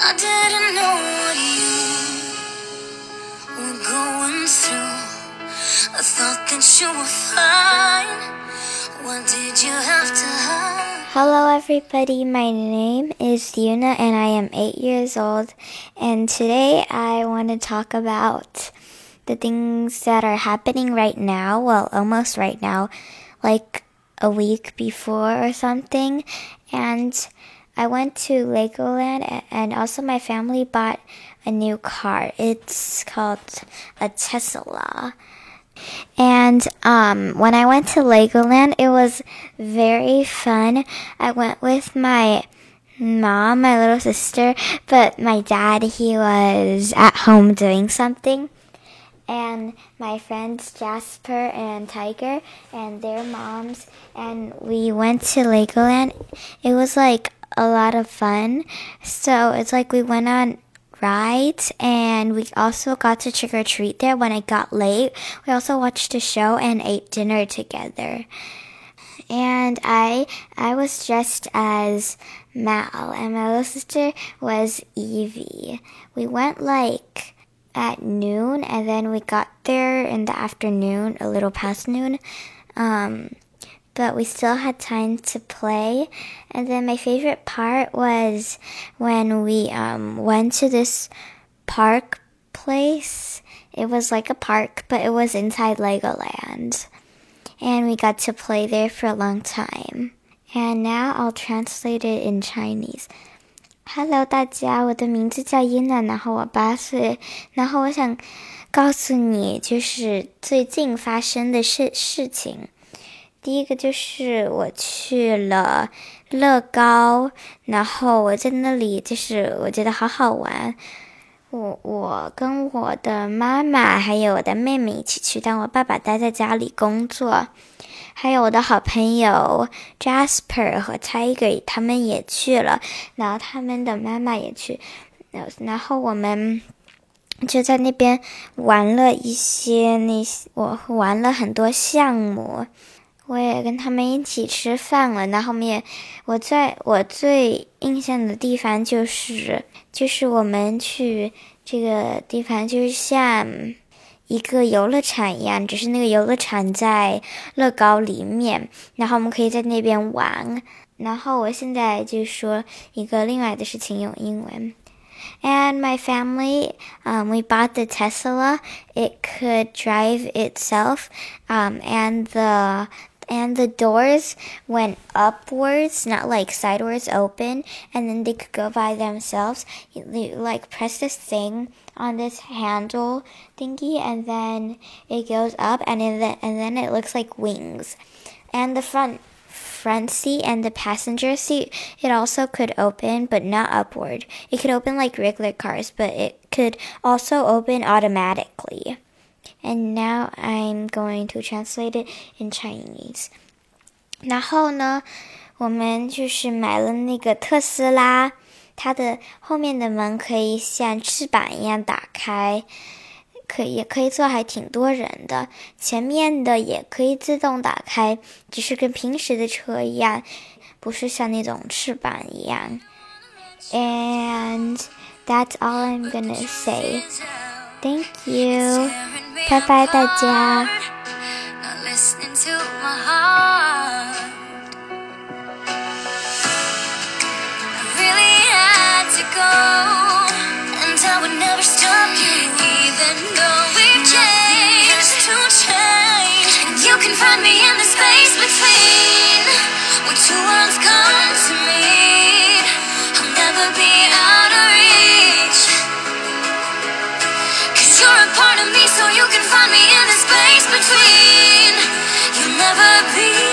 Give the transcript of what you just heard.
I thought that you were fine. What did you have to hide? Hello, everybody. My name is Yuna, and I am eight years old. And today I want to talk about the things that are happening right now. Well, almost right now, like a week before or something. And I went to Legoland, and also my family bought a new car. It's called a Tesla. And um, when I went to Legoland, it was very fun. I went with my mom, my little sister, but my dad, he was at home doing something. And my friends Jasper and Tiger and their moms, and we went to Legoland. It was like a lot of fun. So it's like we went on rides and we also got to trick or treat there when it got late. We also watched a show and ate dinner together. And I I was dressed as Mal and my little sister was Evie. We went like at noon and then we got there in the afternoon, a little past noon. Um, but we still had time to play. And then my favorite part was when we um, went to this park place. It was like a park, but it was inside Legoland. And we got to play there for a long time. And now I'll translate it in Chinese. Hello，大家，我的名字叫伊娜，然后我八岁，然后我想告诉你，就是最近发生的事事情。 第一个就是我去了乐高，然后我在那里就是我觉得好好玩。我我跟我的妈妈还有我的妹妹一起去，但我爸爸待在家里工作。还有我的好朋友 Jasper 和 Tiger 他们也去了，然后他们的妈妈也去，然后我们就在那边玩了一些那些，我玩了很多项目。我也跟他们一起吃饭了，然后面，我在我最印象的地方就是，就是我们去这个地方，就是像一个游乐场一样，只是那个游乐场在乐高里面，然后我们可以在那边玩。然后我现在就说一个另外的事情，用英文。And my family, um, we bought the Tesla. It could drive itself, um, and the and the doors went upwards, not like sideways open, and then they could go by themselves. You, like press this thing on this handle thingy, and then it goes up, and then and then it looks like wings. And the front front seat and the passenger seat, it also could open, but not upward. It could open like regular cars, but it could also open automatically. And now I'm going to translate it in Chinese. 然后呢，我们就是买了那个特斯拉，它的后面的门可以像翅膀一样打开，可也可以坐还挺多人的。前面的也可以自动打开，只是跟平时的车一样，不是像那种翅膀一样。And that's all I'm gonna say. Thank you. 拜拜，大家。never be.